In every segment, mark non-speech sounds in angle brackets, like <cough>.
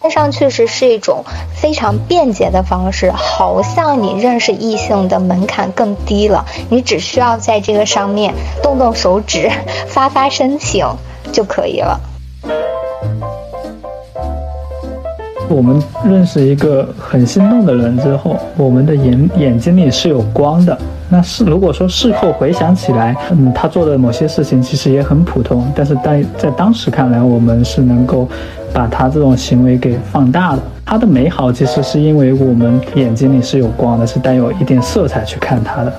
线上确实是一种非常便捷的方式，好像你认识异性的门槛更低了，你只需要在这个上面动动手指，发发申请就可以了。我们认识一个很心动的人之后，我们的眼眼睛里是有光的。那是如果说事后回想起来，嗯，他做的某些事情其实也很普通，但是在在当时看来，我们是能够把他这种行为给放大了。他的美好其实是因为我们眼睛里是有光的，是带有一点色彩去看他的。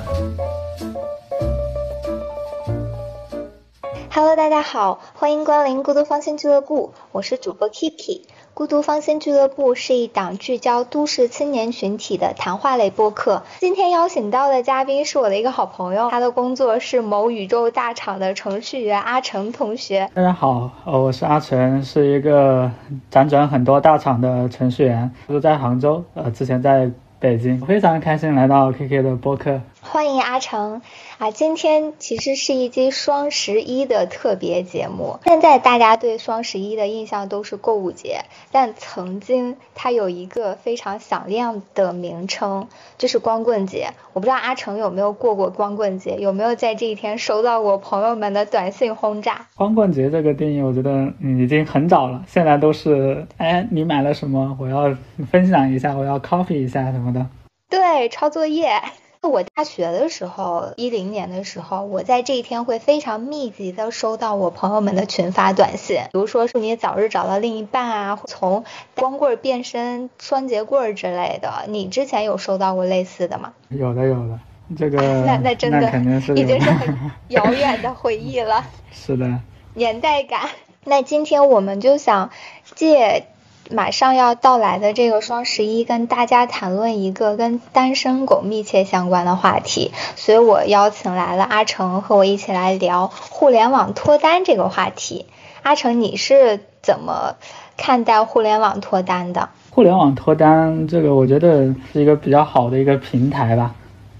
Hello，大家好，欢迎光临孤独芳心俱乐部，我是主播 Kiki。孤独芳心俱乐部是一档聚焦都市青年群体的谈话类播客。今天邀请到的嘉宾是我的一个好朋友，他的工作是某宇宙大厂的程序员阿成同学。大家好，呃，我是阿成，是一个辗转很多大厂的程序员，住在杭州，呃，之前在北京，非常开心来到 KK 的播客。欢迎阿成啊！今天其实是一期双十一的特别节目。现在大家对双十一的印象都是购物节，但曾经它有一个非常响亮的名称，就是光棍节。我不知道阿成有没有过过光棍节，有没有在这一天收到过朋友们的短信轰炸？光棍节这个定义，我觉得嗯已经很早了，现在都是哎你买了什么，我要分享一下，我要 copy 一下什么的。对，抄作业。我大学的时候，一零年的时候，我在这一天会非常密集的收到我朋友们的群发短信，比如说祝你早日找到另一半啊，从光棍变身双节棍之类的。你之前有收到过类似的吗？有的，有的。这个 <laughs> 那那真的肯定是已经是很 <laughs> 遥远的回忆了。是的。年代感。那今天我们就想借。马上要到来的这个双十一，跟大家谈论一个跟单身狗密切相关的话题，所以我邀请来了阿成和我一起来聊互联网脱单这个话题。阿成，你是怎么看待互联网脱单的？互联网脱单这个，我觉得是一个比较好的一个平台吧，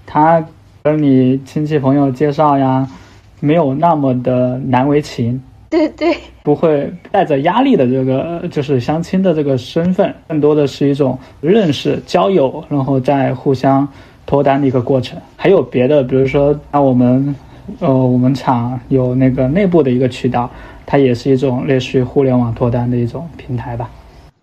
它跟你亲戚朋友介绍呀，没有那么的难为情。对对，不会带着压力的这个就是相亲的这个身份，更多的是一种认识、交友，然后再互相脱单的一个过程。还有别的，比如说，那我们，呃，我们厂有那个内部的一个渠道，它也是一种类似于互联网脱单的一种平台吧。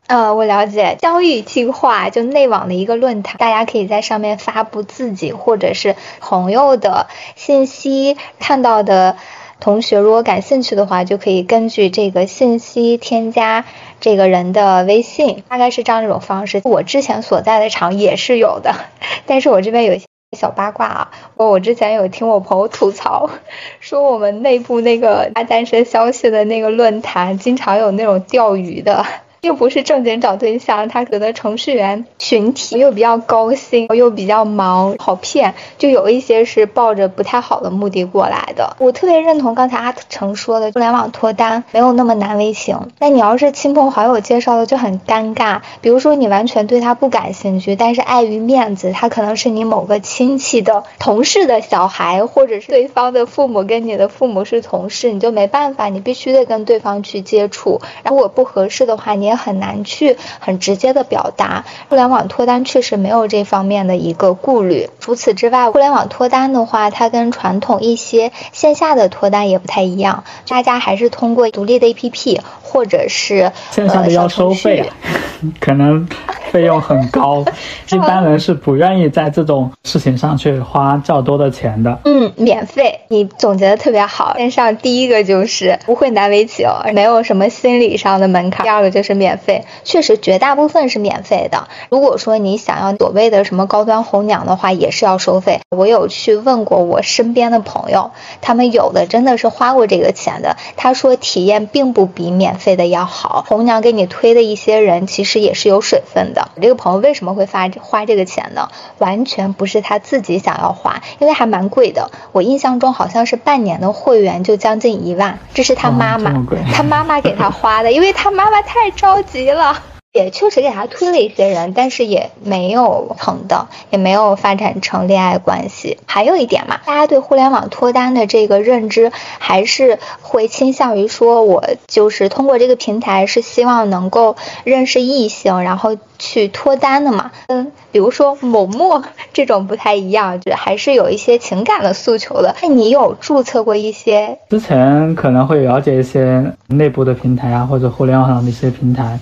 呃，我了解，相遇计划就内网的一个论坛，大家可以在上面发布自己或者是朋友的信息，看到的。同学如果感兴趣的话，就可以根据这个信息添加这个人的微信，大概是这样一种方式。我之前所在的厂也是有的，<laughs> 但是我这边有一些小八卦啊。我我之前有听我朋友吐槽，<laughs> 说我们内部那个发单身消息的那个论坛，经常有那种钓鱼的。又不是正经找对象，他觉得程序员群体又比较高薪，又比较忙，好骗，就有一些是抱着不太好的目的过来的。我特别认同刚才阿成说的，互联网脱单没有那么难为情。但你要是亲朋好友介绍的就很尴尬，比如说你完全对他不感兴趣，但是碍于面子，他可能是你某个亲戚的同事的小孩，或者是对方的父母跟你的父母是同事，你就没办法，你必须得跟对方去接触。如果不合适的话，你。也很难去很直接的表达，互联网脱单确实没有这方面的一个顾虑。除此之外，互联网脱单的话，它跟传统一些线下的脱单也不太一样，大家还是通过独立的 APP 或者是线上的要收费，<laughs> 可能。费用很高，<laughs> 一般人是不愿意在这种事情上去花较多的钱的。嗯，免费，你总结的特别好。线上第一个就是不会难为情，没有什么心理上的门槛。第二个就是免费，确实绝大部分是免费的。如果说你想要所谓的什么高端红娘的话，也是要收费。我有去问过我身边的朋友，他们有的真的是花过这个钱的。他说体验并不比免费的要好。红娘给你推的一些人，其实也是有水分的。我这个朋友为什么会发花这个钱呢？完全不是他自己想要花，因为还蛮贵的。我印象中好像是半年的会员就将近一万，这是他妈妈，他妈妈给他花的，因为他妈妈太着急了。也确实给他推了一些人，但是也没有成的，也没有发展成恋爱关系。还有一点嘛，大家对互联网脱单的这个认知，还是会倾向于说，我就是通过这个平台是希望能够认识异性，然后去脱单的嘛。嗯，比如说某陌这种不太一样，就还是有一些情感的诉求的。那你有注册过一些？之前可能会了解一些内部的平台啊，或者互联网上的一些平台。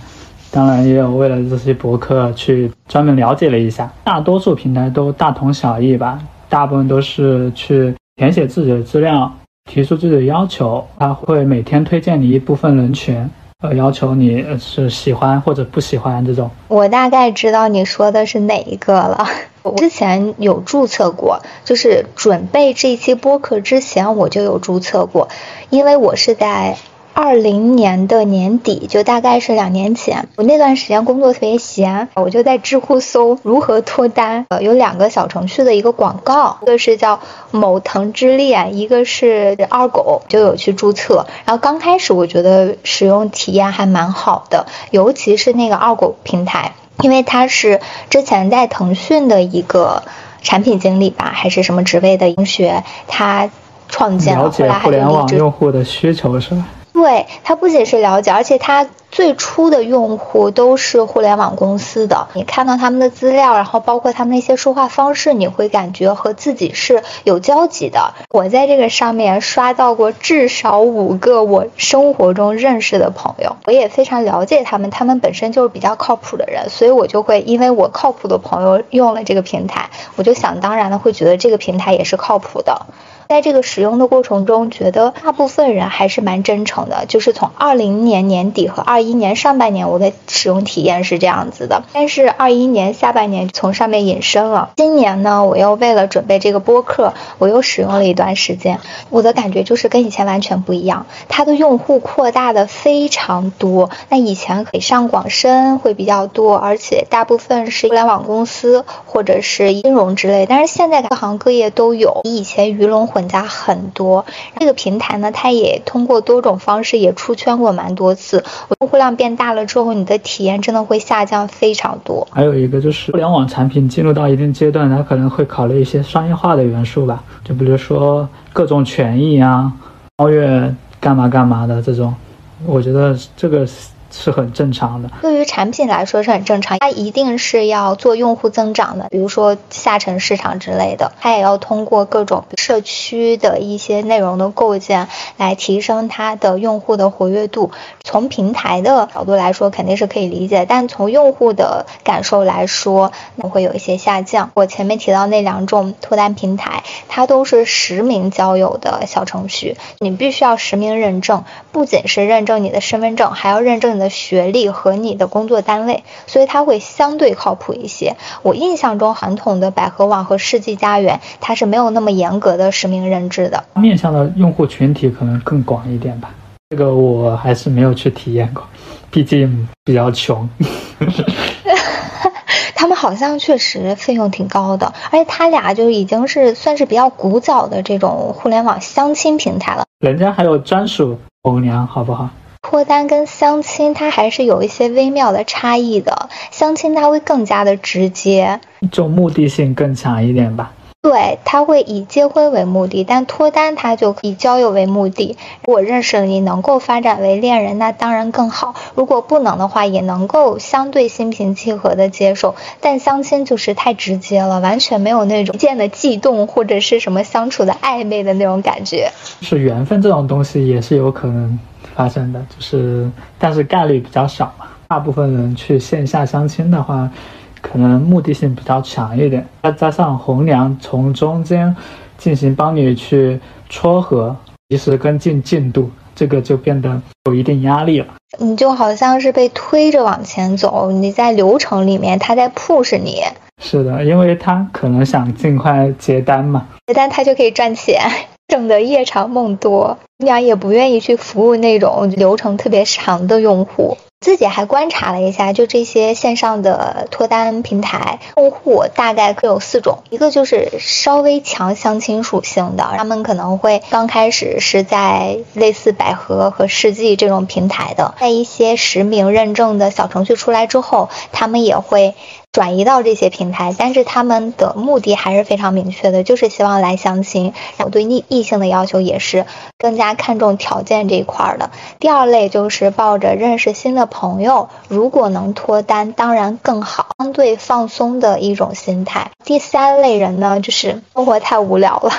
当然也有为了这些博客去专门了解了一下，大多数平台都大同小异吧，大部分都是去填写自己的资料，提出自己的要求，他会每天推荐你一部分人群，呃，要求你是喜欢或者不喜欢这种。我大概知道你说的是哪一个了，<laughs> 我之前有注册过，就是准备这期播客之前我就有注册过，因为我是在。二零年的年底，就大概是两年前，我那段时间工作特别闲，我就在知乎搜如何脱单。呃，有两个小程序的一个广告，一个是叫某腾之恋，一个是二狗，就有去注册。然后刚开始我觉得使用体验还蛮好的，尤其是那个二狗平台，因为它是之前在腾讯的一个产品经理吧，还是什么职位的同学，他创建了，后来互联网用户的需求是吧？对他不仅是了解，而且他最初的用户都是互联网公司的。你看到他们的资料，然后包括他们那些说话方式，你会感觉和自己是有交集的。我在这个上面刷到过至少五个我生活中认识的朋友，我也非常了解他们，他们本身就是比较靠谱的人，所以我就会因为我靠谱的朋友用了这个平台，我就想当然的会觉得这个平台也是靠谱的。在这个使用的过程中，觉得大部分人还是蛮真诚的。就是从二零年年底和二一年上半年，我的使用体验是这样子的。但是二一年下半年从上面引申了。今年呢，我又为了准备这个播客，我又使用了一段时间。我的感觉就是跟以前完全不一样。它的用户扩大的非常多。那以前北上广深会比较多，而且大部分是互联网公司或者是金融之类。但是现在各行各业都有，比以前鱼龙。混杂很多，这个平台呢，它也通过多种方式也出圈过蛮多次。用户量变大了之后，你的体验真的会下降非常多。还有一个就是互联网产品进入到一定阶段，它可能会考虑一些商业化的元素吧，就比如说各种权益啊，超越干嘛干嘛的这种，我觉得这个。是很正常的，对于产品来说是很正常，它一定是要做用户增长的，比如说下沉市场之类的，它也要通过各种社区的一些内容的构建来提升它的用户的活跃度。从平台的角度来说，肯定是可以理解，但从用户的感受来说，那会有一些下降。我前面提到那两种脱单平台，它都是实名交友的小程序，你必须要实名认证，不仅是认证你的身份证，还要认证你的。学历和你的工作单位，所以它会相对靠谱一些。我印象中，传统的百合网和世纪佳缘，它是没有那么严格的实名认知的。面向的用户群体可能更广一点吧。这个我还是没有去体验过，毕竟比较穷。<laughs> 他们好像确实费用挺高的，而且他俩就已经是算是比较古早的这种互联网相亲平台了。人家还有专属红娘，好不好？脱单跟相亲，它还是有一些微妙的差异的。相亲它会更加的直接，就目的性更强一点吧。对，他会以结婚为目的，但脱单他就以交友为目的。如果认识了你能够发展为恋人，那当然更好；如果不能的话，也能够相对心平气和的接受。但相亲就是太直接了，完全没有那种见的悸动或者是什么相处的暧昧的那种感觉。是缘分这种东西也是有可能发生的，就是但是概率比较少嘛。大部分人去线下相亲的话。可能目的性比较强一点，再加上红娘从中间进行帮你去撮合，及时跟进进度，这个就变得有一定压力了。你就好像是被推着往前走，你在流程里面，他在 push 你。是的，因为他可能想尽快接单嘛，接单他就可以赚钱。整的夜长梦多，红娘也不愿意去服务那种流程特别长的用户。自己还观察了一下，就这些线上的脱单平台用户大概各有四种，一个就是稍微强相亲属性的，他们可能会刚开始是在类似百合和世纪这种平台的，在一些实名认证的小程序出来之后，他们也会。转移到这些平台，但是他们的目的还是非常明确的，就是希望来相亲。我对异异性的要求也是更加看重条件这一块的。第二类就是抱着认识新的朋友，如果能脱单，当然更好，相对放松的一种心态。第三类人呢，就是生活太无聊了。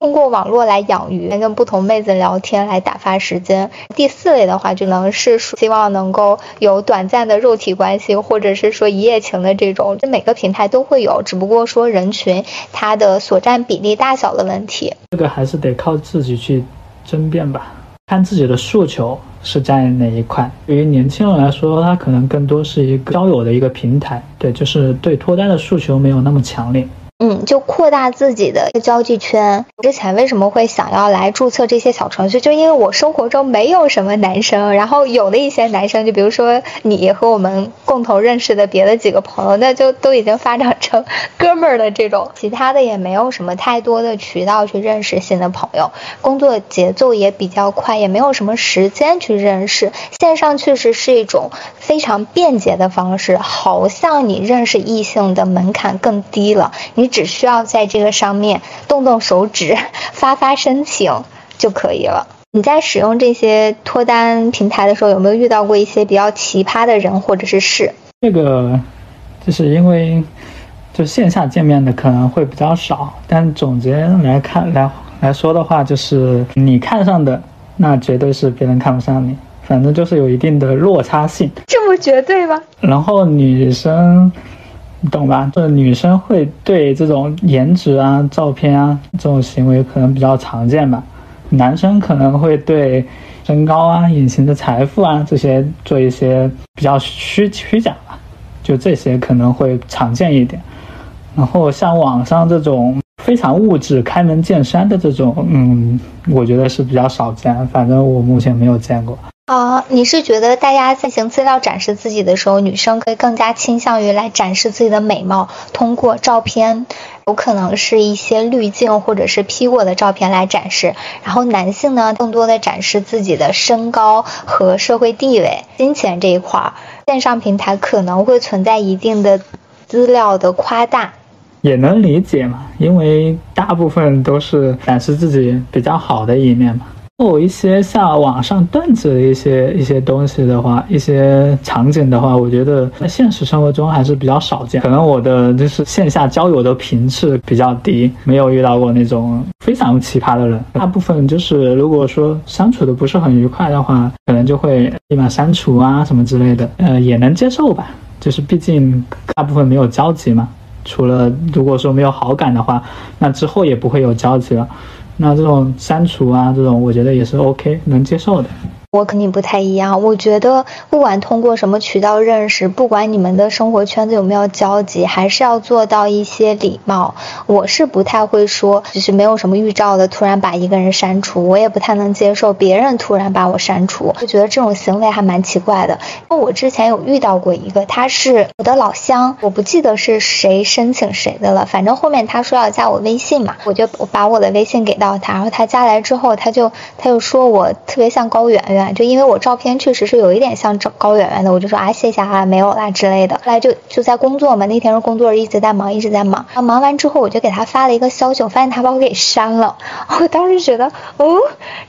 通过网络来养鱼，跟不同妹子聊天来打发时间。第四类的话，就能是希望能够有短暂的肉体关系，或者是说一夜情的这种，这每个平台都会有，只不过说人群它的所占比例大小的问题。这个还是得靠自己去争辩吧，看自己的诉求是在哪一块。对于年轻人来说，他可能更多是一个交友的一个平台，对，就是对脱单的诉求没有那么强烈。嗯，就扩大自己的交际圈。之前为什么会想要来注册这些小程序？就因为我生活中没有什么男生，然后有的一些男生，就比如说你和我们共同认识的别的几个朋友，那就都已经发展成哥们儿的这种。其他的也没有什么太多的渠道去认识新的朋友，工作节奏也比较快，也没有什么时间去认识。线上确实是一种非常便捷的方式，好像你认识异性的门槛更低了。你。只需要在这个上面动动手指，<laughs> 发发申请就可以了。你在使用这些脱单平台的时候，有没有遇到过一些比较奇葩的人或者是事？这个就是因为就线下见面的可能会比较少，但总结来看来来说的话，就是你看上的那绝对是别人看不上你，反正就是有一定的落差性。这么绝对吗？然后女生。你懂吧？这女生会对这种颜值啊、照片啊这种行为可能比较常见吧。男生可能会对身高啊、隐形的财富啊这些做一些比较虚虚假吧，就这些可能会常见一点。然后像网上这种非常物质、开门见山的这种，嗯，我觉得是比较少见。反正我目前没有见过。啊，你是觉得大家进行资料展示自己的时候，女生可以更加倾向于来展示自己的美貌，通过照片，有可能是一些滤镜或者是 P 过的照片来展示，然后男性呢，更多的展示自己的身高和社会地位、金钱这一块儿，线上平台可能会存在一定的资料的夸大，也能理解嘛，因为大部分都是展示自己比较好的一面嘛。有一些像网上段子的一些一些东西的话，一些场景的话，我觉得在现实生活中还是比较少见。可能我的就是线下交友的频次比较低，没有遇到过那种非常奇葩的人。大部分就是如果说相处的不是很愉快的话，可能就会立马删除啊什么之类的。呃，也能接受吧，就是毕竟大部分没有交集嘛。除了如果说没有好感的话，那之后也不会有交集了。那这种删除啊，这种我觉得也是 OK 能接受的。我肯定不太一样，我觉得不管通过什么渠道认识，不管你们的生活圈子有没有交集，还是要做到一些礼貌。我是不太会说，就是没有什么预兆的突然把一个人删除，我也不太能接受别人突然把我删除，就觉得这种行为还蛮奇怪的。因为我之前有遇到过一个，他是我的老乡，我不记得是谁申请谁的了，反正后面他说要加我微信嘛，我就把我的微信给到他，然后他加来之后，他就他就说我特别像高圆圆。就因为我照片确实是有一点像高圆圆的，我就说啊谢谢啊没有啦之类的。后来就就在工作嘛，那天是工作日一直在忙一直在忙。然后忙完之后我就给他发了一个消息，我发现他把我给删了。<laughs> 我当时觉得哦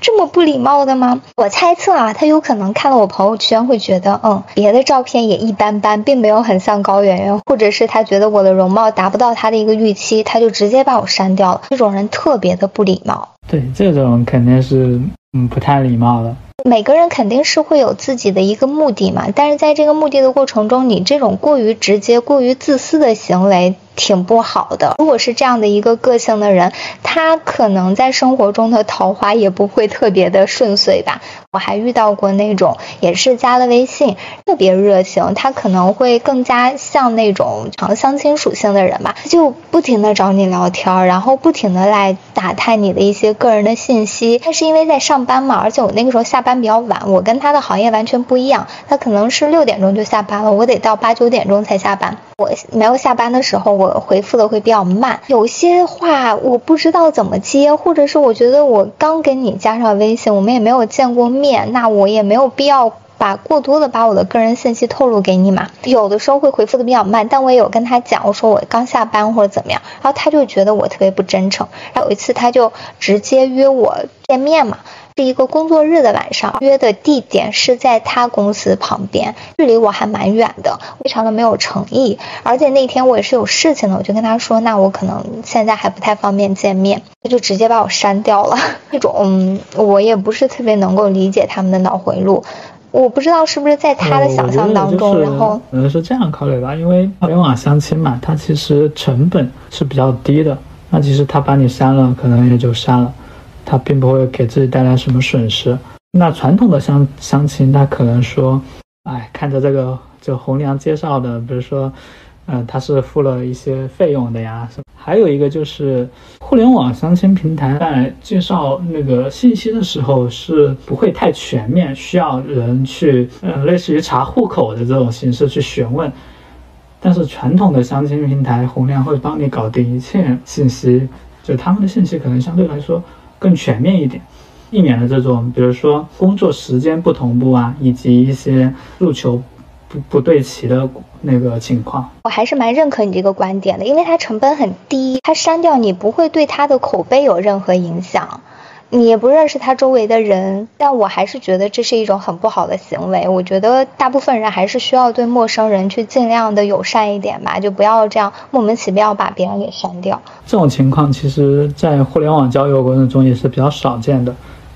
这么不礼貌的吗？我猜测啊，他有可能看了我朋友圈会觉得嗯别的照片也一般般，并没有很像高圆圆，或者是他觉得我的容貌达不到他的一个预期，他就直接把我删掉了。这种人特别的不礼貌。对，这种肯定是嗯不太礼貌的。每个人肯定是会有自己的一个目的嘛，但是在这个目的的过程中，你这种过于直接、过于自私的行为。挺不好的。如果是这样的一个个性的人，他可能在生活中的桃花也不会特别的顺遂吧。我还遇到过那种也是加了微信，特别热情，他可能会更加像那种长相亲属性的人吧，就不停的找你聊天，然后不停的来打探你的一些个人的信息。他是因为在上班嘛，而且我那个时候下班比较晚，我跟他的行业完全不一样，他可能是六点钟就下班了，我得到八九点钟才下班。我没有下班的时候，我回复的会比较慢，有些话我不知道怎么接，或者是我觉得我刚跟你加上微信，我们也没有见过。面，那我也没有必要把过多的把我的个人信息透露给你嘛。有的时候会回复的比较慢，但我也有跟他讲，我说我刚下班或者怎么样，然后他就觉得我特别不真诚。然后有一次他就直接约我见面嘛，是一个工作日的晚上，约的地点是在他公司旁边，距离我还蛮远的，非常的没有诚意。而且那天我也是有事情的，我就跟他说，那我可能现在还不太方便见面。他就直接把我删掉了。<laughs> 这种我也不是特别能够理解他们的脑回路。我不知道是不是在他的想象当中，然后可能是这样考虑吧。因为互联网相亲嘛，它其实成本是比较低的。那其实他把你删了，可能也就删了，他并不会给自己带来什么损失。那传统的相相亲，他可能说，哎，看着这个就红娘介绍的，比如说。嗯，他是付了一些费用的呀。还有一个就是，互联网相亲平台在介绍那个信息的时候是不会太全面，需要人去，嗯，类似于查户口的这种形式去询问。但是传统的相亲平台，红娘会帮你搞定一切信息，就他们的信息可能相对来说更全面一点，避免了这种，比如说工作时间不同步啊，以及一些入球。不不对齐的那个情况，我还是蛮认可你这个观点的，因为它成本很低，它删掉你不会对它的口碑有任何影响，你也不认识他周围的人，但我还是觉得这是一种很不好的行为。我觉得大部分人还是需要对陌生人去尽量的友善一点吧，就不要这样莫名其妙把别人给删掉。这种情况其实，在互联网交友过程中也是比较少见的。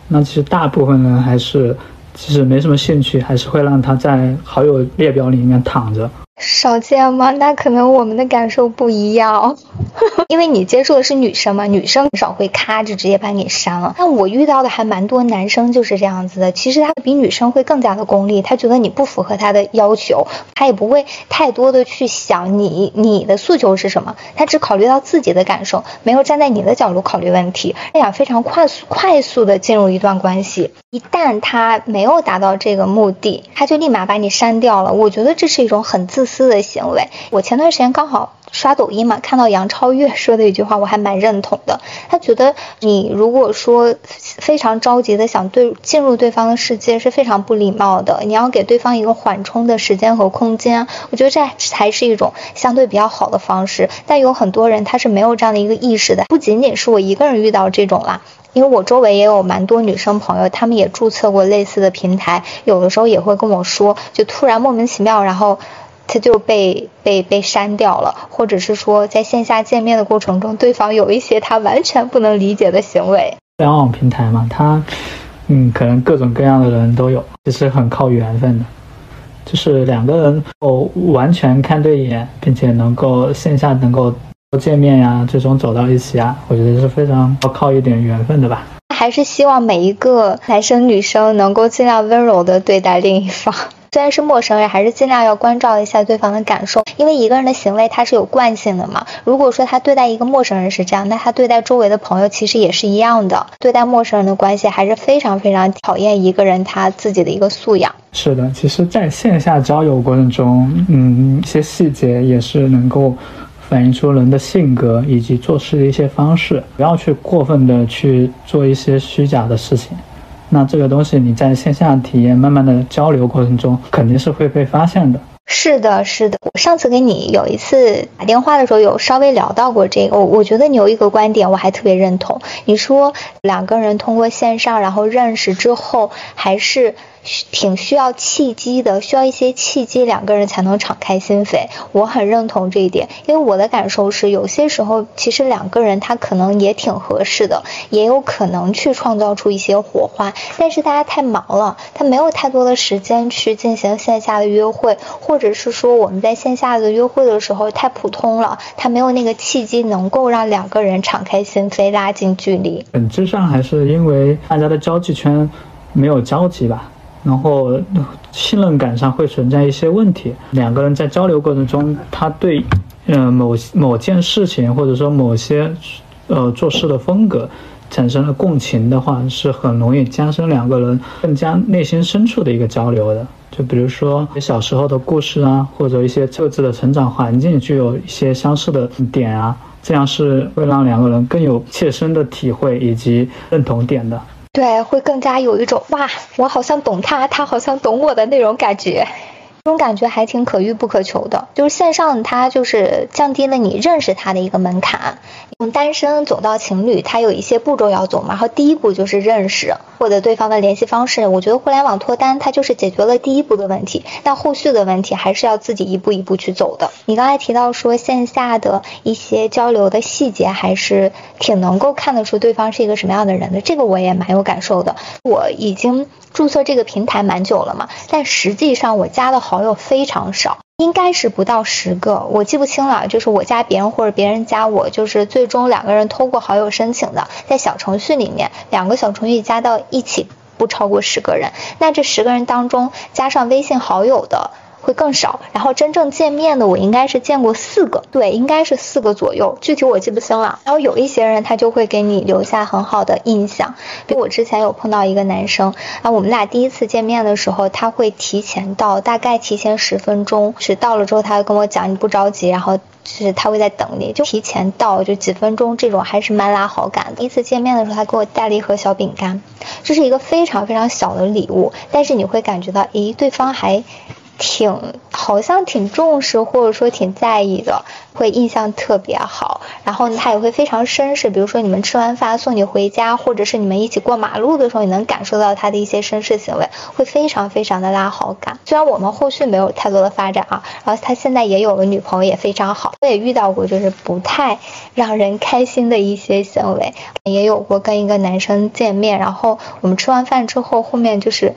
那其实大部分人还是。其实没什么兴趣，还是会让他在好友列表里面躺着。少见吗？那可能我们的感受不一样，<laughs> 因为你接触的是女生嘛，女生很少会咔就直接把你删了。但我遇到的还蛮多男生就是这样子的，其实他比女生会更加的功利，他觉得你不符合他的要求，他也不会太多的去想你你的诉求是什么，他只考虑到自己的感受，没有站在你的角度考虑问题，他想非常快速快速的进入一段关系。一旦他没有达到这个目的，他就立马把你删掉了。我觉得这是一种很自。自私的行为。我前段时间刚好刷抖音嘛，看到杨超越说的一句话，我还蛮认同的。他觉得你如果说非常着急的想对进入对方的世界，是非常不礼貌的。你要给对方一个缓冲的时间和空间。我觉得这才是一种相对比较好的方式。但有很多人他是没有这样的一个意识的。不仅仅是我一个人遇到这种啦，因为我周围也有蛮多女生朋友，她们也注册过类似的平台，有的时候也会跟我说，就突然莫名其妙，然后。他就被被被删掉了，或者是说在线下见面的过程中，对方有一些他完全不能理解的行为。互联网平台嘛，他嗯，可能各种各样的人都有，其实很靠缘分的。就是两个人哦，完全看对眼，并且能够线下能够见面呀，最终走到一起啊，我觉得是非常要靠一点缘分的吧。还是希望每一个男生女生能够尽量温柔的对待另一方。虽然是陌生人，还是尽量要关照一下对方的感受，因为一个人的行为他是有惯性的嘛。如果说他对待一个陌生人是这样，那他对待周围的朋友其实也是一样的。对待陌生人的关系还是非常非常考验一个人他自己的一个素养。是的，其实在线下交友过程中，嗯，一些细节也是能够反映出人的性格以及做事的一些方式，不要去过分的去做一些虚假的事情。那这个东西你在线下体验、慢慢的交流过程中，肯定是会被发现的。是的，是的。我上次给你有一次打电话的时候，有稍微聊到过这个。我我觉得你有一个观点，我还特别认同。你说两个人通过线上然后认识之后，还是挺需要契机的，需要一些契机，两个人才能敞开心扉。我很认同这一点，因为我的感受是，有些时候其实两个人他可能也挺合适的，也有可能去创造出一些火花，但是大家太忙了，他没有太多的时间去进行线下的约会，或者是说我们在线下的约会的时候太普通了，他没有那个契机能够让两个人敞开心扉，拉近距离。本质上还是因为大家的交际圈没有交集吧。然后信任感上会存在一些问题。两个人在交流过程中，他对，嗯某某件事情或者说某些，呃做事的风格，产生了共情的话，是很容易加深两个人更加内心深处的一个交流的。就比如说小时候的故事啊，或者一些各自的成长环境具有一些相似的点啊，这样是会让两个人更有切身的体会以及认同点的。对，会更加有一种哇，我好像懂他，他好像懂我的那种感觉。这种感觉还挺可遇不可求的，就是线上它就是降低了你认识他的一个门槛。从单身走到情侣，它有一些步骤要走嘛，然后第一步就是认识，获得对方的联系方式。我觉得互联网脱单它就是解决了第一步的问题，但后续的问题还是要自己一步一步去走的。你刚才提到说线下的一些交流的细节，还是挺能够看得出对方是一个什么样的人的，这个我也蛮有感受的。我已经。注册这个平台蛮久了嘛，但实际上我加的好好友非常少，应该是不到十个，我记不清了。就是我加别人或者别人加我，就是最终两个人通过好友申请的，在小程序里面，两个小程序加到一起不超过十个人。那这十个人当中，加上微信好友的。会更少，然后真正见面的我应该是见过四个，对，应该是四个左右，具体我记不清了。然后有一些人他就会给你留下很好的印象，比如我之前有碰到一个男生，啊，我们俩第一次见面的时候，他会提前到，大概提前十分钟，是到了之后他会跟我讲你不着急，然后就是他会在等你，就提前到就几分钟这种还是蛮拉好感的。第一次见面的时候，他给我带了一盒小饼干，这是一个非常非常小的礼物，但是你会感觉到，诶，对方还。挺好像挺重视或者说挺在意的，会印象特别好。然后他也会非常绅士，比如说你们吃完饭送你回家，或者是你们一起过马路的时候，你能感受到他的一些绅士行为，会非常非常的拉好感。虽然我们后续没有太多的发展啊，然后他现在也有了女朋友，也非常好。我也遇到过就是不太让人开心的一些行为，也有过跟一个男生见面，然后我们吃完饭之后，后面就是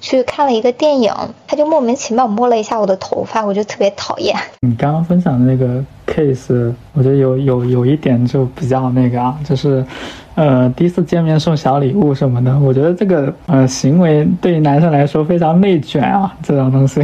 去看了一个电影，他就莫名其妙摸了一下我的头发，我就特别讨厌。你刚刚分享的那个。case，我觉得有有有一点就比较那个啊，就是，呃，第一次见面送小礼物什么的，我觉得这个呃行为对于男生来说非常内卷啊，这种东西。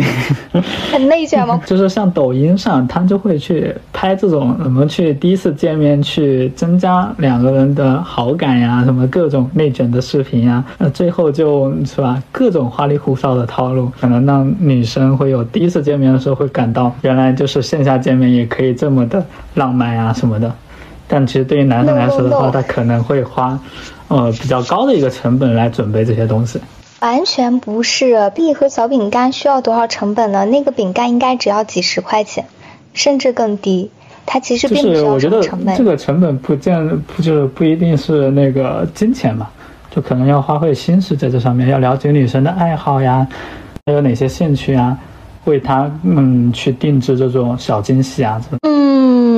很内卷吗？<laughs> 就是像抖音上，他就会去拍这种怎么去第一次见面去增加两个人的好感呀，什么各种内卷的视频呀，那最后就是吧，各种花里胡哨的套路，可能让女生会有第一次见面的时候会感到，原来就是线下见面也可以这么。的浪漫啊什么的，但其实对于男生来说的话，他可能会花，呃比较高的一个成本来准备这些东西。完全不是，一盒小饼干需要多少成本呢？那个饼干应该只要几十块钱，甚至更低。它其实并不需要成本。这个成本不见不就是不一定是那个金钱嘛，就可能要花费心思在这上面，要了解女生的爱好呀，还有哪些兴趣啊。为他嗯去定制这种小惊喜啊，嗯，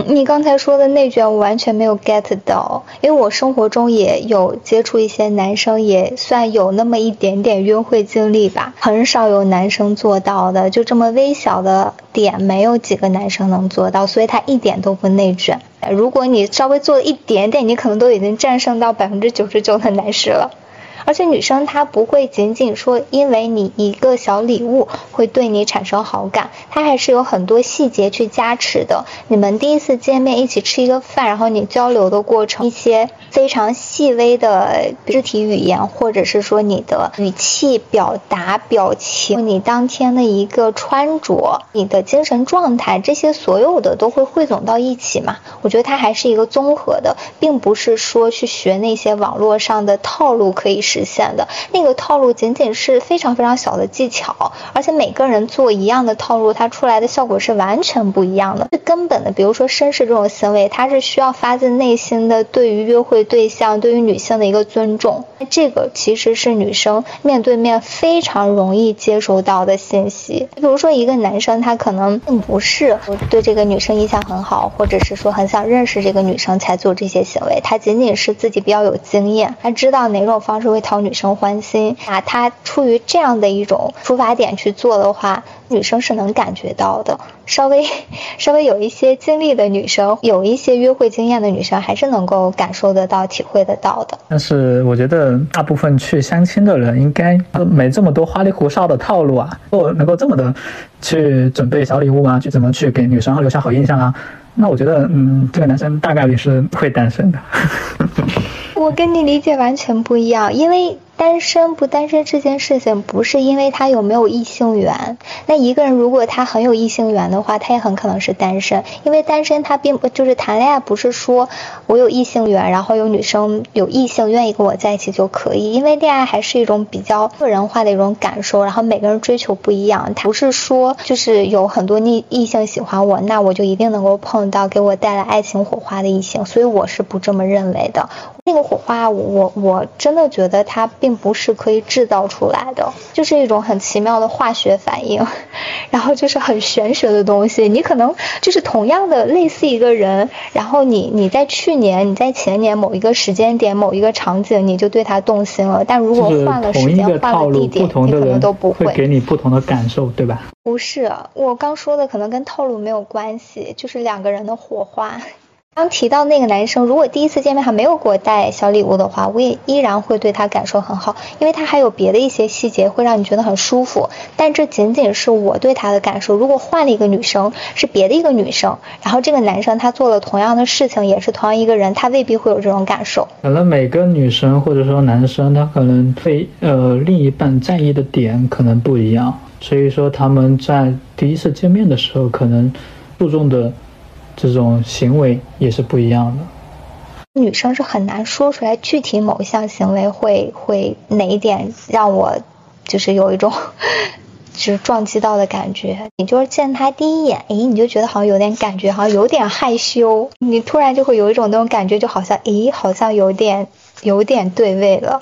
你刚才说的内卷我完全没有 get 到，因为我生活中也有接触一些男生，也算有那么一点点约会经历吧，很少有男生做到的，就这么微小的点，没有几个男生能做到，所以他一点都不内卷。如果你稍微做一点点，你可能都已经战胜到百分之九十九的男士了。而且女生她不会仅仅说因为你一个小礼物会对你产生好感，她还是有很多细节去加持的。你们第一次见面一起吃一个饭，然后你交流的过程，一些非常细微的肢体语言，或者是说你的语气表达、表情，你当天的一个穿着、你的精神状态，这些所有的都会汇总到一起嘛？我觉得它还是一个综合的，并不是说去学那些网络上的套路可以。实现的。那个套路仅仅是非常非常小的技巧，而且每个人做一样的套路，它出来的效果是完全不一样的。最根本的，比如说绅士这种行为，它是需要发自内心的对于约会对象、对于女性的一个尊重。这个其实是女生面对面非常容易接收到的信息。比如说一个男生，他可能并不是对这个女生印象很好，或者是说很想认识这个女生才做这些行为，他仅仅是自己比较有经验，他知道哪种方式会讨女生欢心，啊，他出于这样的一种出发点去做的话。女生是能感觉到的，稍微 <laughs> 稍微有一些经历的女生，有一些约会经验的女生，还是能够感受得到、体会得到的。但是我觉得大部分去相亲的人，应该没这么多花里胡哨的套路啊，或能够这么的去准备小礼物啊，去怎么去给女生留下好印象啊？那我觉得，嗯，这个男生大概率是会单身的。<laughs> 我跟你理解完全不一样，因为。单身不单身这件事情，不是因为他有没有异性缘。那一个人如果他很有异性缘的话，他也很可能是单身。因为单身他并不就是谈恋爱，不是说我有异性缘，然后有女生有异性愿意跟我在一起就可以。因为恋爱还是一种比较个人化的一种感受，然后每个人追求不一样。他不是说就是有很多异异性喜欢我，那我就一定能够碰到给我带来爱情火花的异性。所以我是不这么认为的。那个火花，我我真的觉得它。并不是可以制造出来的，就是一种很奇妙的化学反应，<laughs> 然后就是很玄学的东西。你可能就是同样的类似一个人，然后你你在去年、你在前年某一个时间点、某一个场景，你就对他动心了。但如果换了时间、换了地点，你可能都不会给你不同的感受，对吧？不是，我刚说的可能跟套路没有关系，就是两个人的火花。刚提到那个男生，如果第一次见面还没有给我带小礼物的话，我也依然会对他感受很好，因为他还有别的一些细节会让你觉得很舒服。但这仅仅是我对他的感受。如果换了一个女生，是别的一个女生，然后这个男生他做了同样的事情，也是同样一个人，他未必会有这种感受。可能每个女生或者说男生，他可能对呃另一半在意的点可能不一样，所以说他们在第一次见面的时候，可能注重的。这种行为也是不一样的。女生是很难说出来具体某一项行为会 <laughs> 会哪一点让我就是有一种 <laughs> 就是撞击到的感觉。你就是见他第一眼，诶，你就觉得好像有点感觉，好像有点害羞。你突然就会有一种那种感觉，就好像诶，好像有点有点对味了，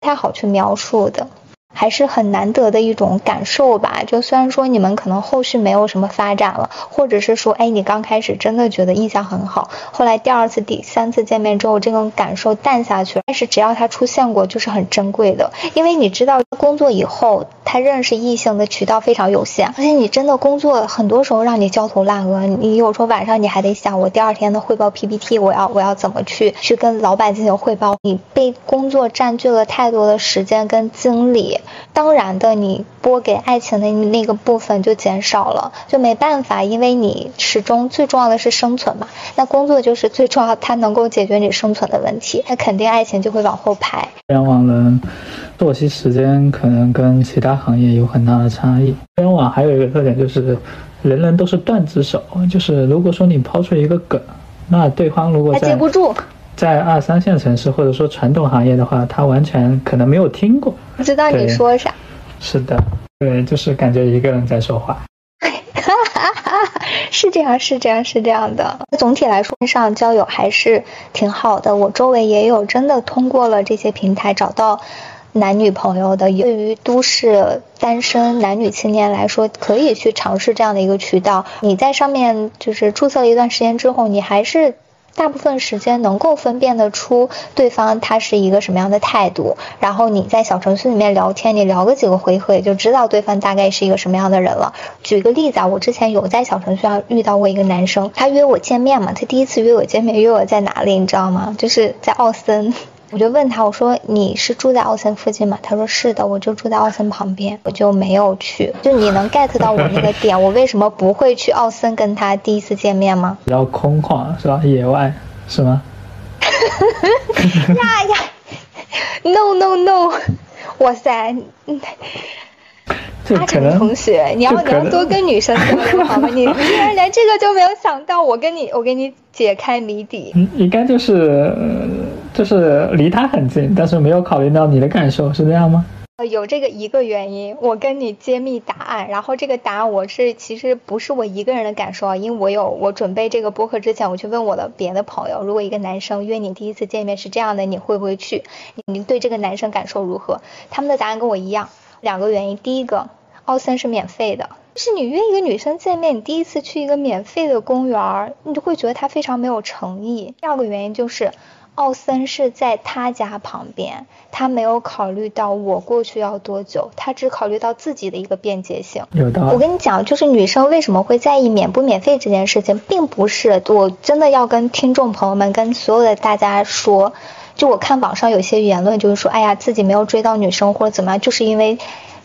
不太好去描述的。还是很难得的一种感受吧。就虽然说你们可能后续没有什么发展了，或者是说，哎，你刚开始真的觉得印象很好，后来第二次、第三次见面之后，这种感受淡下去。但是只要他出现过，就是很珍贵的，因为你知道，工作以后他认识异性的渠道非常有限，而且你真的工作很多时候让你焦头烂额。你有时候晚上你还得想，我第二天的汇报 PPT，我要我要怎么去去跟老板进行汇报？你被工作占据了太多的时间跟精力。当然的，你拨给爱情的那个部分就减少了，就没办法，因为你始终最重要的是生存嘛。那工作就是最重要，它能够解决你生存的问题，那肯定爱情就会往后排。互联网人作息时间可能跟其他行业有很大的差异。互联网还有一个特点就是，人人都是段子手，就是如果说你抛出一个梗，那对方如果接不住。在二三线城市或者说传统行业的话，他完全可能没有听过，不知道你说啥。是的，对，就是感觉一个人在说话。<laughs> 是这样，是这样，是这样的。总体来说，上交友还是挺好的。我周围也有真的通过了这些平台找到男女朋友的。对于都市单身男女青年来说，可以去尝试这样的一个渠道。你在上面就是注册了一段时间之后，你还是。大部分时间能够分辨得出对方他是一个什么样的态度，然后你在小程序里面聊天，你聊个几个回合，也就知道对方大概是一个什么样的人了。举个例子啊，我之前有在小程序上遇到过一个男生，他约我见面嘛，他第一次约我见面，约我在哪里，你知道吗？就是在奥森。我就问他，我说你是住在奥森附近吗？他说是的，我就住在奥森旁边，我就没有去。就你能 get 到我那个点，我为什么不会去奥森跟他第一次见面吗？比较空旷是吧？野外是吗？<laughs> 呀呀，no no no，哇塞，阿成同学，你要你要多跟女生交流好吗？你 <laughs> 竟然连这个就没有想到，我跟你我给你解开谜底。嗯应该就是。就是离他很近，但是没有考虑到你的感受，是这样吗？呃，有这个一个原因，我跟你揭秘答案。然后这个答案我是其实不是我一个人的感受啊，因为我有我准备这个播客之前，我去问我的别的朋友，如果一个男生约你第一次见面是这样的，你会不会去？你对这个男生感受如何？他们的答案跟我一样，两个原因。第一个，奥森是免费的，就是你约一个女生见面，你第一次去一个免费的公园，你就会觉得他非常没有诚意。第二个原因就是。奥森是在他家旁边，他没有考虑到我过去要多久，他只考虑到自己的一个便捷性。有道理。我跟你讲，就是女生为什么会在意免不免费这件事情，并不是我真的要跟听众朋友们、跟所有的大家说，就我看网上有些言论，就是说，哎呀，自己没有追到女生或者怎么样，就是因为。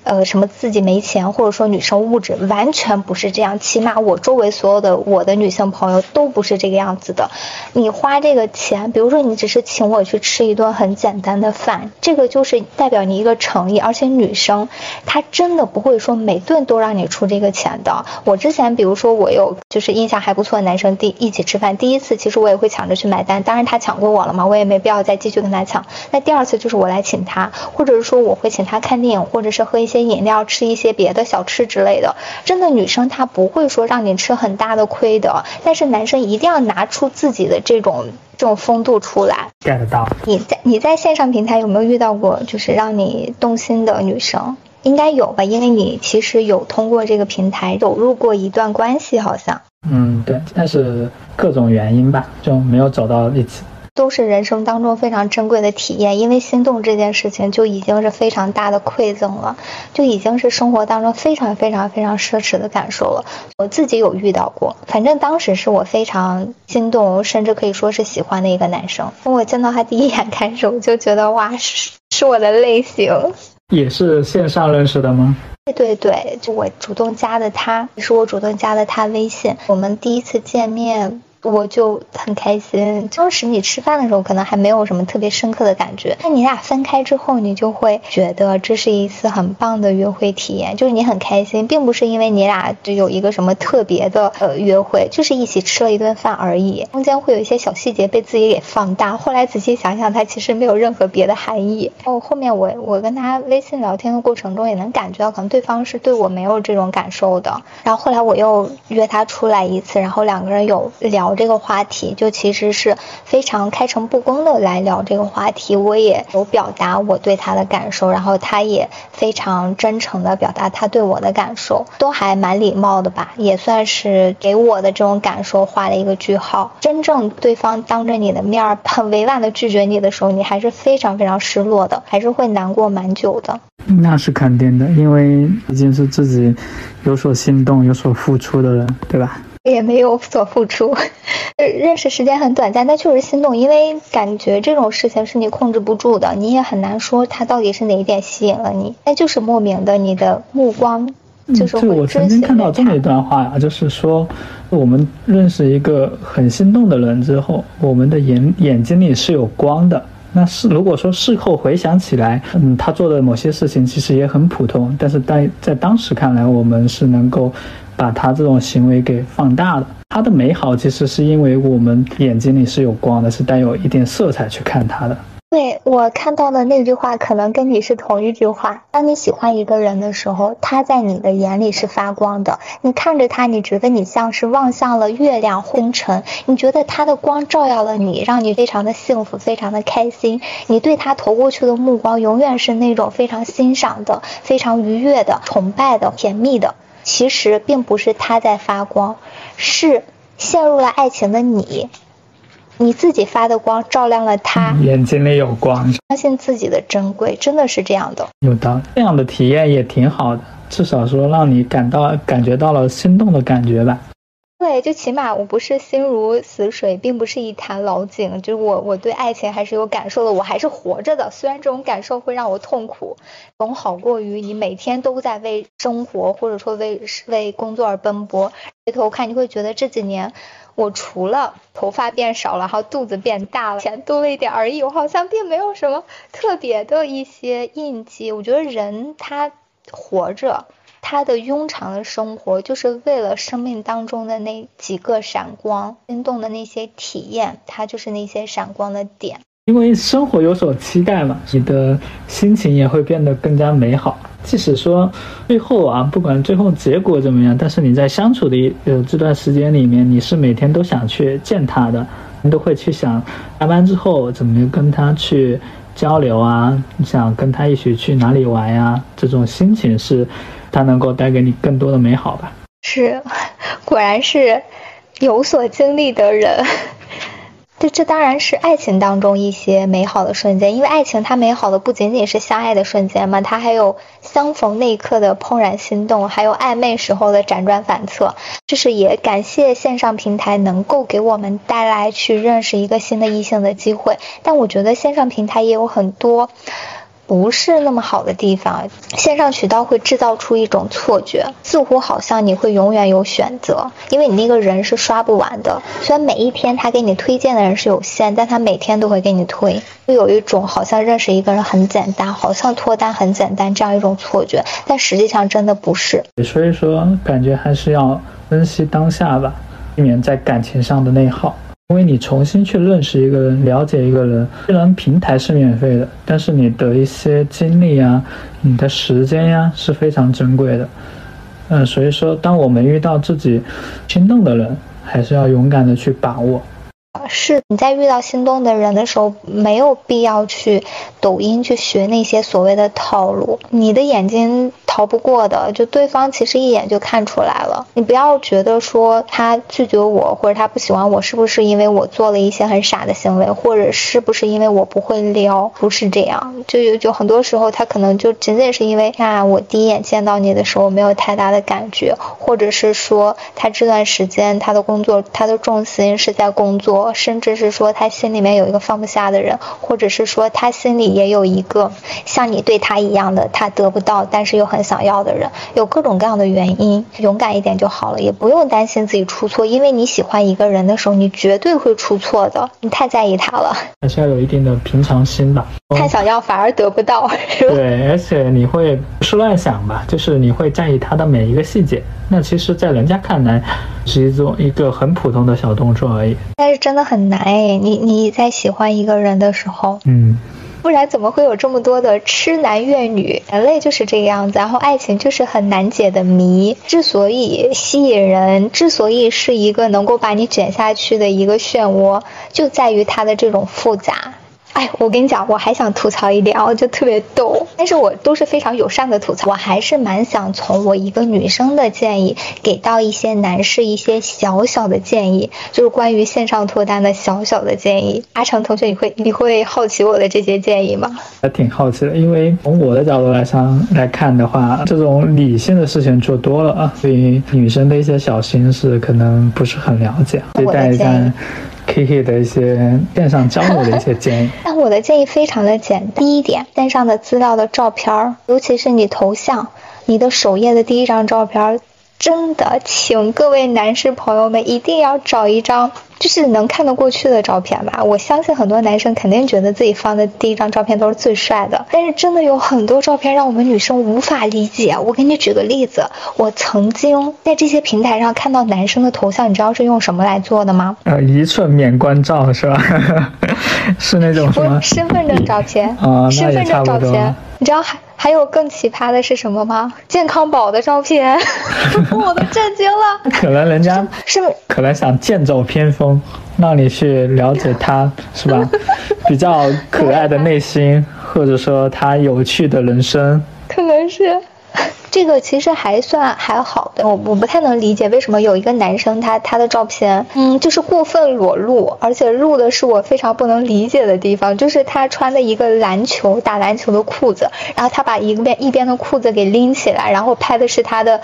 呃，什么自己没钱，或者说女生物质，完全不是这样。起码我周围所有的我的女性朋友都不是这个样子的。你花这个钱，比如说你只是请我去吃一顿很简单的饭，这个就是代表你一个诚意。而且女生她真的不会说每顿都让你出这个钱的。我之前比如说我有就是印象还不错的男生第一起吃饭，第一次其实我也会抢着去买单，当然他抢过我了嘛，我也没必要再继续跟他抢。那第二次就是我来请他，或者是说我会请他看电影，或者是喝一些。饮料吃一些别的小吃之类的，真的女生她不会说让你吃很大的亏的，但是男生一定要拿出自己的这种这种风度出来。get 到。你在你在线上平台有没有遇到过就是让你动心的女生？应该有吧，因为你其实有通过这个平台走入过一段关系，好像。嗯，对，但是各种原因吧，就没有走到一起。都是人生当中非常珍贵的体验，因为心动这件事情就已经是非常大的馈赠了，就已经是生活当中非常非常非常奢侈的感受了。我自己有遇到过，反正当时是我非常心动，甚至可以说是喜欢的一个男生。从我见到他第一眼开始，我就觉得哇，是是我的类型。也是线上认识的吗？对对对，就我主动加的他，也是我主动加的他微信。我们第一次见面。我就很开心。当时你吃饭的时候可能还没有什么特别深刻的感觉，那你俩分开之后，你就会觉得这是一次很棒的约会体验，就是你很开心，并不是因为你俩就有一个什么特别的呃约会，就是一起吃了一顿饭而已。中间会有一些小细节被自己给放大，后来仔细想想，它其实没有任何别的含义。哦，后面我我跟他微信聊天的过程中也能感觉到，可能对方是对我没有这种感受的。然后后来我又约他出来一次，然后两个人有聊。聊这个话题就其实是非常开诚布公的来聊这个话题，我也有表达我对他的感受，然后他也非常真诚的表达他对我的感受，都还蛮礼貌的吧，也算是给我的这种感受画了一个句号。真正对方当着你的面很委婉的拒绝你的时候，你还是非常非常失落的，还是会难过蛮久的。那是肯定的，因为已经是自己有所心动、有所付出的人，对吧？也没有所付出，认识时间很短暂，但确实心动，因为感觉这种事情是你控制不住的，你也很难说他到底是哪一点吸引了你，那就是莫名的你的目光就是会我曾经看到这么一段话呀，就是说我们认识一个很心动的人之后，我们的眼眼睛里是有光的。那是如果说事后回想起来，嗯，他做的某些事情其实也很普通，但是在在当时看来，我们是能够。把他这种行为给放大了，他的美好其实是因为我们眼睛里是有光的，是带有一点色彩去看他的。对我看到的那句话，可能跟你是同一句话。当你喜欢一个人的时候，他在你的眼里是发光的。你看着他，你觉得你像是望向了月亮、星辰，你觉得他的光照耀了你，让你非常的幸福，非常的开心。你对他投过去的目光，永远是那种非常欣赏的、非常愉悦的、崇拜的、甜蜜的。其实并不是他在发光，是陷入了爱情的你，你自己发的光照亮了他眼睛里有光，相信自己的珍贵，真的是这样的。有的这样的体验也挺好的，至少说让你感到感觉到了心动的感觉吧。对，就起码我不是心如死水，并不是一潭老井，就是我我对爱情还是有感受的，我还是活着的。虽然这种感受会让我痛苦，总好过于你每天都在为生活或者说为为工作而奔波。回头看，你会觉得这几年我除了头发变少了，然后肚子变大了，钱多了一点而已，我好像并没有什么特别的一些印记。我觉得人他活着。他的庸常的生活，就是为了生命当中的那几个闪光、心动的那些体验，他就是那些闪光的点。因为生活有所期待嘛，你的心情也会变得更加美好。即使说最后啊，不管最后结果怎么样，但是你在相处的呃这段时间里面，你是每天都想去见他的，你都会去想下班之后怎么跟他去交流啊，你想跟他一起去哪里玩呀？这种心情是，他能够带给你更多的美好吧？是，果然是有所经历的人。这这当然是爱情当中一些美好的瞬间，因为爱情它美好的不仅仅是相爱的瞬间嘛，它还有相逢那一刻的怦然心动，还有暧昧时候的辗转反侧。就是也感谢线上平台能够给我们带来去认识一个新的异性的机会，但我觉得线上平台也有很多。不是那么好的地方，线上渠道会制造出一种错觉，似乎好像你会永远有选择，因为你那个人是刷不完的。虽然每一天他给你推荐的人是有限，但他每天都会给你推，会有一种好像认识一个人很简单，好像脱单很简单这样一种错觉，但实际上真的不是。所以说，感觉还是要珍惜当下吧，避免在感情上的内耗。因为你重新去认识一个人，了解一个人，虽然平台是免费的，但是你的一些精力啊，你的时间呀是非常珍贵的。嗯，所以说，当我们遇到自己心动的人，还是要勇敢的去把握。是你在遇到心动的人的时候，没有必要去抖音去学那些所谓的套路，你的眼睛。逃不过的，就对方其实一眼就看出来了。你不要觉得说他拒绝我或者他不喜欢我，是不是因为我做了一些很傻的行为，或者是不是因为我不会撩？不是这样，就有就很多时候他可能就仅仅是因为那我第一眼见到你的时候没有太大的感觉，或者是说他这段时间他的工作他的重心是在工作，甚至是说他心里面有一个放不下的人，或者是说他心里也有一个像你对他一样的他得不到，但是又很。想要的人有各种各样的原因，勇敢一点就好了，也不用担心自己出错，因为你喜欢一个人的时候，你绝对会出错的，你太在意他了，还是要有一定的平常心吧。太想要反而得不到，对，而且你会胡思乱想吧，就是你会在意他的每一个细节，那其实，在人家看来是一种一个很普通的小动作而已，但是真的很难哎，你你在喜欢一个人的时候，嗯。不然怎么会有这么多的痴男怨女？人类就是这个样子，然后爱情就是很难解的谜。之所以吸引人，之所以是一个能够把你卷下去的一个漩涡，就在于它的这种复杂。哎，我跟你讲，我还想吐槽一点啊，就特别逗，但是我都是非常友善的吐槽。我还是蛮想从我一个女生的建议，给到一些男士一些小小的建议，就是关于线上脱单的小小的建议。阿成同学，你会你会好奇我的这些建议吗？还挺好奇的，因为从我的角度来上来看的话，这种理性的事情做多了啊，对于女生的一些小心思可能不是很了解。我的建 K K 的一些线上交流的一些建议，<laughs> 那我的建议非常的简单。第一点，线上的资料的照片，尤其是你头像，你的首页的第一张照片。真的，请各位男士朋友们一定要找一张就是能看得过去的照片吧。我相信很多男生肯定觉得自己放的第一张照片都是最帅的，但是真的有很多照片让我们女生无法理解。我给你举个例子，我曾经在这些平台上看到男生的头像，你知道是用什么来做的吗？呃，一寸免冠照是吧？<laughs> 是那种什么？身份证照片啊，身份证照片，你知道还？还有更奇葩的是什么吗？健康宝的照片，<laughs> 我都震惊了。可能人家是可能想剑走偏锋，让你去了解他，是吧？<laughs> 比较可爱的内心，或者说他有趣的人生，可能是。这个其实还算还好的，我我不太能理解为什么有一个男生他他的照片，嗯，就是过分裸露，而且露的是我非常不能理解的地方，就是他穿的一个篮球打篮球的裤子，然后他把一边一边的裤子给拎起来，然后拍的是他的。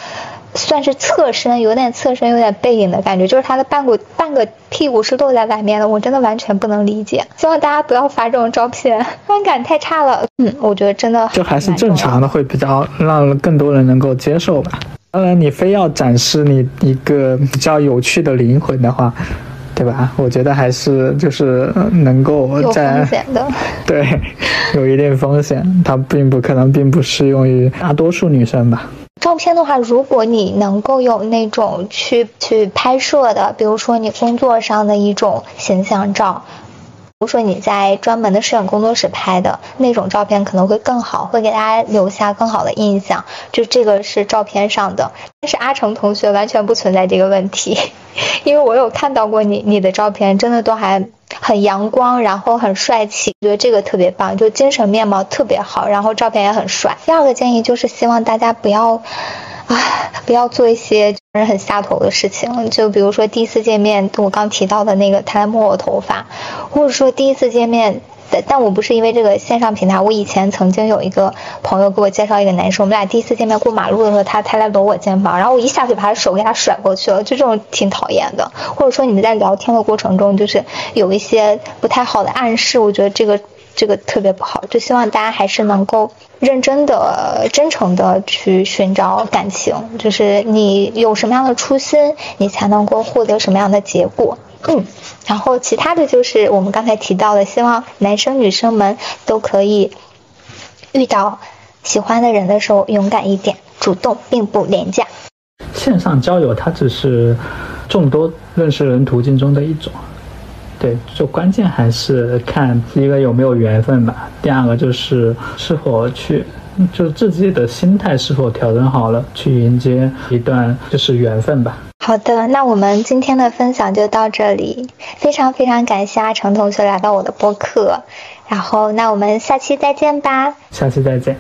算是侧身，有点侧身，有点背影的感觉，就是他的半个半个屁股是露在外面的，我真的完全不能理解。希望大家不要发这种照片，<laughs> 观感太差了。嗯，我觉得真的就还是正常的会比较让更多人能够接受吧。当然，你非要展示你一个比较有趣的灵魂的话，对吧？我觉得还是就是能够在风险的，<laughs> 对，有一定风险，它并不可能并不适用于大多数女生吧。照片的话，如果你能够有那种去去拍摄的，比如说你工作上的一种形象照，比如说你在专门的摄影工作室拍的那种照片可能会更好，会给大家留下更好的印象。就这个是照片上的，但是阿成同学完全不存在这个问题，<laughs> 因为我有看到过你你的照片，真的都还很阳光，然后很帅气，觉得这个特别棒，就精神面貌特别好，然后照片也很帅。第二个建议就是希望大家不要。啊，不要做一些让人很下头的事情，就比如说第一次见面，我刚提到的那个他来摸我头发，或者说第一次见面，但但我不是因为这个线上平台，我以前曾经有一个朋友给我介绍一个男生，我们俩第一次见面过马路的时候，他他来搂我肩膀，然后我一下就把他手给他甩过去了，就这种挺讨厌的。或者说你们在聊天的过程中，就是有一些不太好的暗示，我觉得这个。这个特别不好，就希望大家还是能够认真的、真诚的去寻找感情。就是你有什么样的初心，你才能够获得什么样的结果。嗯，然后其他的就是我们刚才提到的，希望男生女生们都可以遇到喜欢的人的时候勇敢一点，主动并不廉价。线上交友它只是众多认识人途径中的一种。对，就关键还是看一个有没有缘分吧。第二个就是是否去，就是自己的心态是否调整好了，去迎接一段就是缘分吧。好的，那我们今天的分享就到这里，非常非常感谢阿成同学来到我的播客，然后那我们下期再见吧。下期再见。